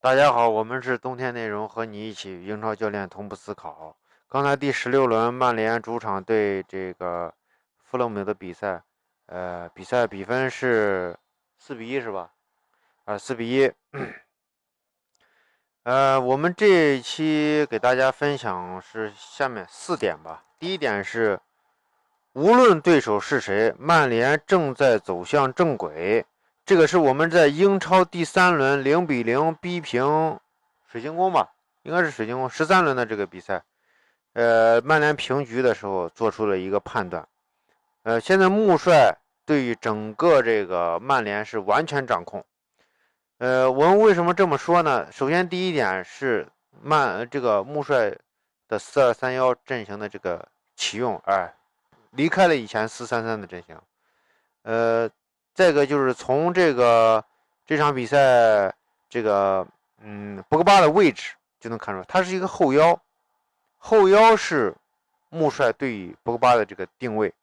大家好，我们是冬天内容，和你一起英超教练同步思考。刚才第十六轮曼联主场对这个富勒姆的比赛，呃，比赛比分是四比一，是吧？啊，四比一。呃，我们这一期给大家分享是下面四点吧。第一点是，无论对手是谁，曼联正在走向正轨。这个是我们在英超第三轮零比零逼平水晶宫吧，应该是水晶宫十三轮的这个比赛，呃，曼联平局的时候做出了一个判断，呃，现在穆帅对于整个这个曼联是完全掌控，呃，我们为什么这么说呢？首先第一点是曼这个穆帅的四二三幺阵型的这个启用，哎，离开了以前四三三的阵型，呃。再一个就是从这个这场比赛，这个嗯，博格巴的位置就能看出来，他是一个后腰，后腰是穆帅对于博格巴的这个定位，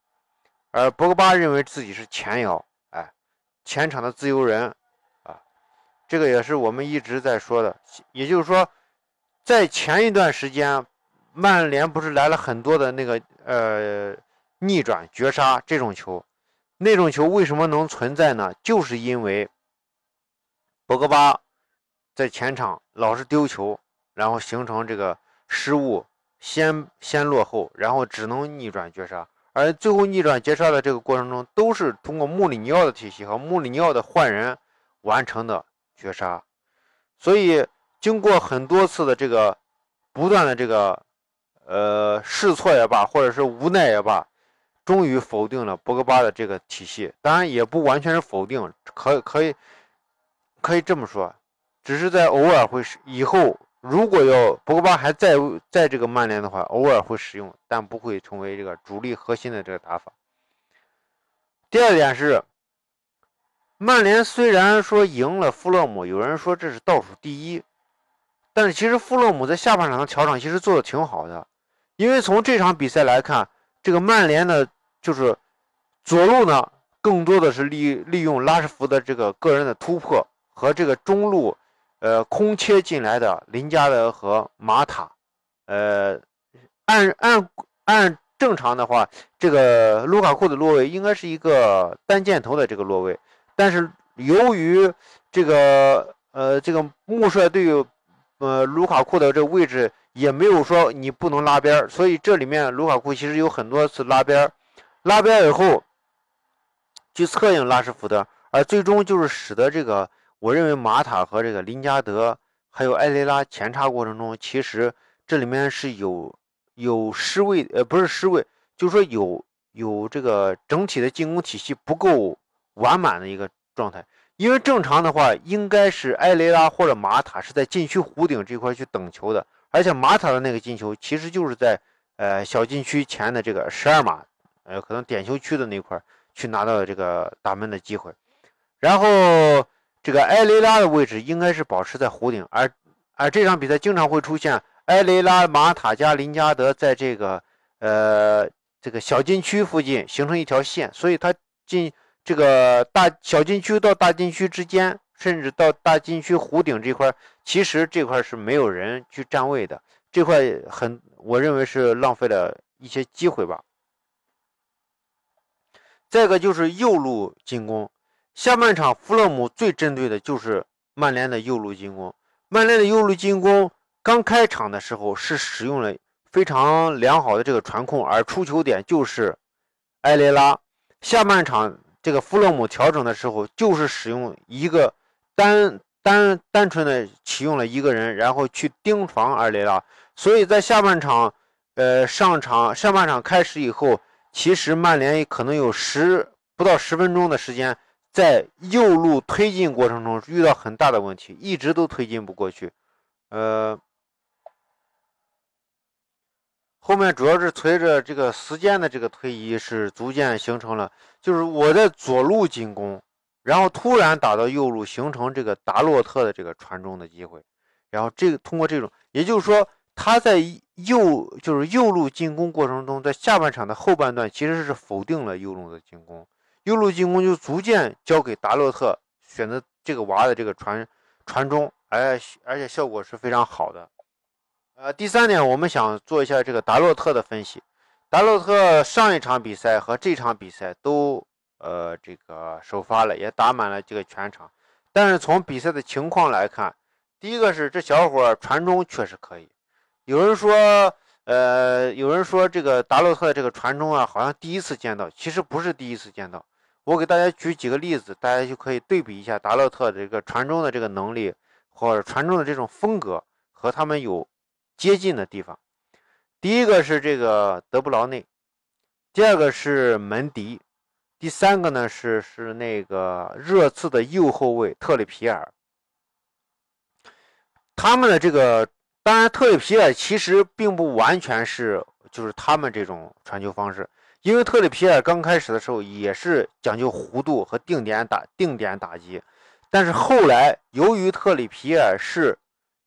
而博格巴认为自己是前腰，哎，前场的自由人啊，这个也是我们一直在说的，也就是说，在前一段时间，曼联不是来了很多的那个呃逆转绝杀这种球。那种球为什么能存在呢？就是因为博格巴在前场老是丢球，然后形成这个失误，先先落后，然后只能逆转绝杀。而最后逆转绝杀的这个过程中，都是通过穆里尼奥的体系和穆里尼奥的换人完成的绝杀。所以经过很多次的这个不断的这个呃试错也罢，或者是无奈也罢。终于否定了博格巴的这个体系，当然也不完全是否定，可可以可以这么说，只是在偶尔会使以后如果要博格巴还在在这个曼联的话，偶尔会使用，但不会成为这个主力核心的这个打法。第二点是，曼联虽然说赢了富勒姆，有人说这是倒数第一，但是其实富勒姆在下半场的调整其实做的挺好的，因为从这场比赛来看，这个曼联的。就是左路呢，更多的是利利用拉什福德这个个人的突破和这个中路，呃，空切进来的林加德和马塔，呃，按按按正常的话，这个卢卡库的落位应该是一个单箭头的这个落位，但是由于这个呃这个穆帅对呃卢卡库的这个位置也没有说你不能拉边所以这里面卢卡库其实有很多次拉边拉边以后，去策应拉什福德，而最终就是使得这个，我认为马塔和这个林加德还有埃雷拉前插过程中，其实这里面是有有失位，呃，不是失位，就是说有有这个整体的进攻体系不够完满的一个状态。因为正常的话，应该是埃雷拉或者马塔是在禁区弧顶这块去等球的，而且马塔的那个进球其实就是在呃小禁区前的这个十二码。呃，可能点球区的那块去拿到这个打门的机会，然后这个埃雷拉的位置应该是保持在弧顶，而而这场比赛经常会出现埃雷拉、马塔加林加德在这个呃这个小禁区附近形成一条线，所以他进这个大小禁区到大禁区之间，甚至到大禁区弧顶这块，其实这块是没有人去站位的，这块很我认为是浪费了一些机会吧。再个就是右路进攻，下半场弗勒姆最针对的就是曼联的右路进攻。曼联的右路进攻刚开场的时候是使用了非常良好的这个传控，而出球点就是埃雷拉。下半场这个弗勒姆调整的时候，就是使用一个单单单纯的启用了一个人，然后去盯防埃雷拉。所以在下半场，呃，上场上半场开始以后。其实曼联可能有十不到十分钟的时间，在右路推进过程中遇到很大的问题，一直都推进不过去。呃，后面主要是随着这个时间的这个推移，是逐渐形成了，就是我在左路进攻，然后突然打到右路，形成这个达洛特的这个传中的机会，然后这个通过这种，也就是说。他在右就是右路进攻过程中，在下半场的后半段其实是否定了右路的进攻，右路进攻就逐渐交给达洛特选择这个娃的这个传传中，而而且效果是非常好的。呃，第三点，我们想做一下这个达洛特的分析。达洛特上一场比赛和这场比赛都呃这个首发了，也打满了这个全场。但是从比赛的情况来看，第一个是这小伙传中确实可以。有人说，呃，有人说这个达洛特这个传中啊，好像第一次见到，其实不是第一次见到。我给大家举几个例子，大家就可以对比一下达洛特这个传中的这个能力，或者传中的这种风格和他们有接近的地方。第一个是这个德布劳内，第二个是门迪，第三个呢是是那个热刺的右后卫特里皮尔。他们的这个，当然特里皮尔其实并不完全是就是他们这种传球方式，因为特里皮尔刚开始的时候也是讲究弧度和定点打定点打击，但是后来由于特里皮尔是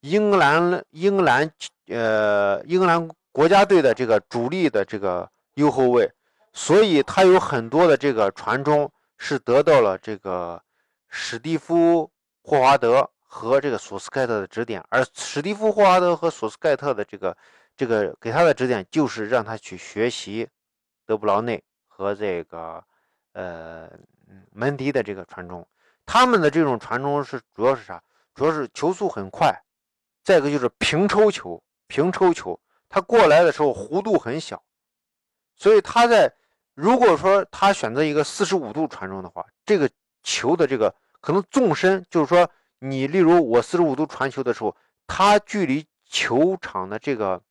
英格兰英格兰呃英格兰。国家队的这个主力的这个右后卫，所以他有很多的这个传中是得到了这个史蒂夫霍华德和这个索斯盖特的指点，而史蒂夫霍华德和索斯盖特的这个这个给他的指点就是让他去学习德布劳内和这个呃门迪的这个传中，他们的这种传中是主要是啥？主要是球速很快，再一个就是平抽球，平抽球。他过来的时候弧度很小，所以他在如果说他选择一个四十五度传中的话，这个球的这个可能纵深，就是说你例如我四十五度传球的时候，它距离球场的这个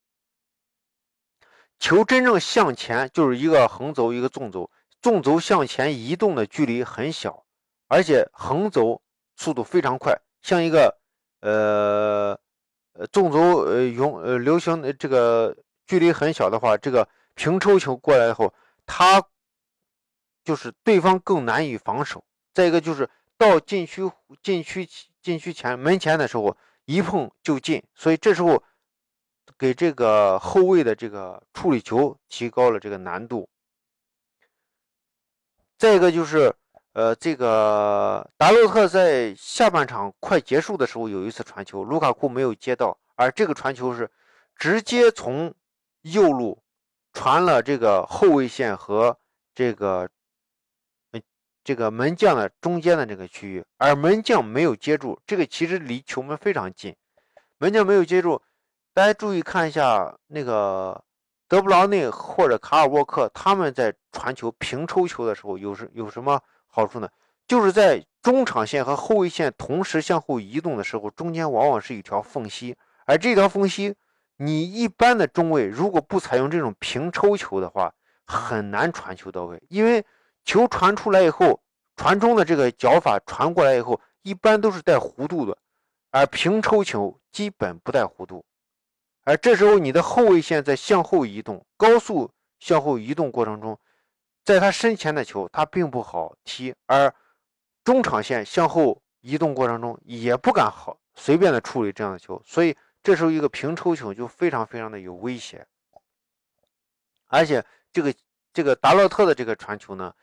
球真正向前就是一个横轴一个纵轴，纵轴向前移动的距离很小，而且横轴速度非常快，像一个呃。纵轴呃永呃流行的这个距离很小的话，这个平抽球过来以后，他就是对方更难以防守。再一个就是到禁区禁区禁区前门前的时候，一碰就进，所以这时候给这个后卫的这个处理球提高了这个难度。再一个就是。呃，这个达洛特在下半场快结束的时候有一次传球，卢卡库没有接到，而这个传球是直接从右路传了这个后卫线和这个这个门将的中间的这个区域，而门将没有接住，这个其实离球门非常近，门将没有接住，大家注意看一下那个德布劳内或者卡尔沃克他们在传球平抽球的时候有什有什么？好处呢，就是在中场线和后卫线同时向后移动的时候，中间往往是一条缝隙，而这条缝隙，你一般的中卫如果不采用这种平抽球的话，很难传球到位，因为球传出来以后，传中的这个脚法传过来以后，一般都是带弧度的，而平抽球基本不带弧度，而这时候你的后卫线在向后移动，高速向后移动过程中。在他身前的球，他并不好踢，而中场线向后移动过程中也不敢好随便的处理这样的球，所以这时候一个平抽球就非常非常的有威胁。而且这个这个达洛特的这个传球呢，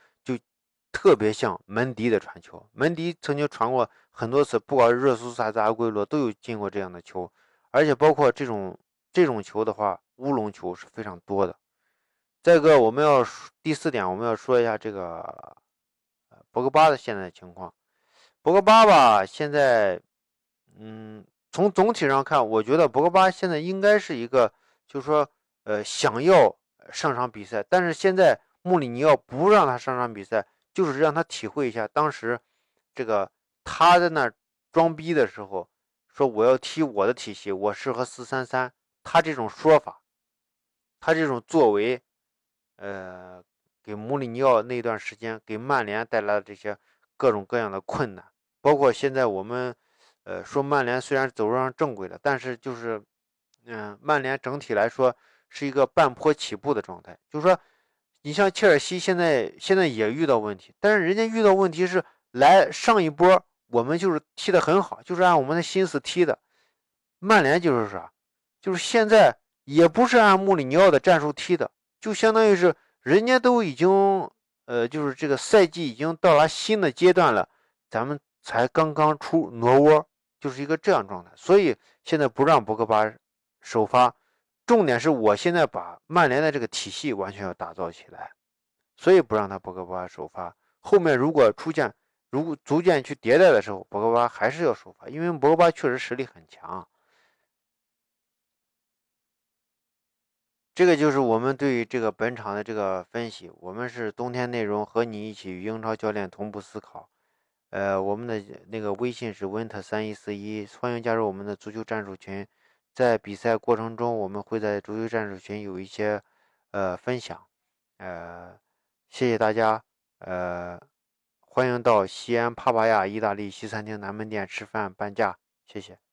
特别像门迪的传球。门迪曾经传过很多次，不管是热苏萨兹、阿圭罗都有进过这样的球，而且包括这种这种球的话，乌龙球是非常多的。再一个，我们要第四点，我们要说一下这个博格巴的现在情况。博格巴吧，现在，嗯，从总体上看，我觉得博格巴现在应该是一个，就是说，呃，想要上场比赛，但是现在穆里尼奥不让他上场比赛，就是让他体会一下当时这个他在那装逼的时候，说我要踢我的体系，我适合四三三，他这种说法，他这种作为。呃，给穆里尼奥那段时间，给曼联带来了这些各种各样的困难，包括现在我们，呃，说曼联虽然走上正轨了，但是就是，嗯，曼联整体来说是一个半坡起步的状态。就是说，你像切尔西现在现在也遇到问题，但是人家遇到问题是来上一波我们就是踢得很好，就是按我们的心思踢的。曼联就是啥，就是现在也不是按穆里尼奥的战术踢的。就相当于是人家都已经，呃，就是这个赛季已经到了新的阶段了，咱们才刚刚出挪窝，就是一个这样状态。所以现在不让博格巴首发，重点是我现在把曼联的这个体系完全要打造起来，所以不让他博格巴首发。后面如果出现如果逐渐去迭代的时候，博格巴还是要首发，因为博格巴确实实力很强。这个就是我们对于这个本场的这个分析。我们是冬天内容和你一起与英超教练同步思考。呃，我们的那个微信是 winter 三一四一，欢迎加入我们的足球战术群。在比赛过程中，我们会在足球战术群有一些呃分享。呃，谢谢大家。呃，欢迎到西安帕帕亚意大利西餐厅南门店吃饭半价，谢谢。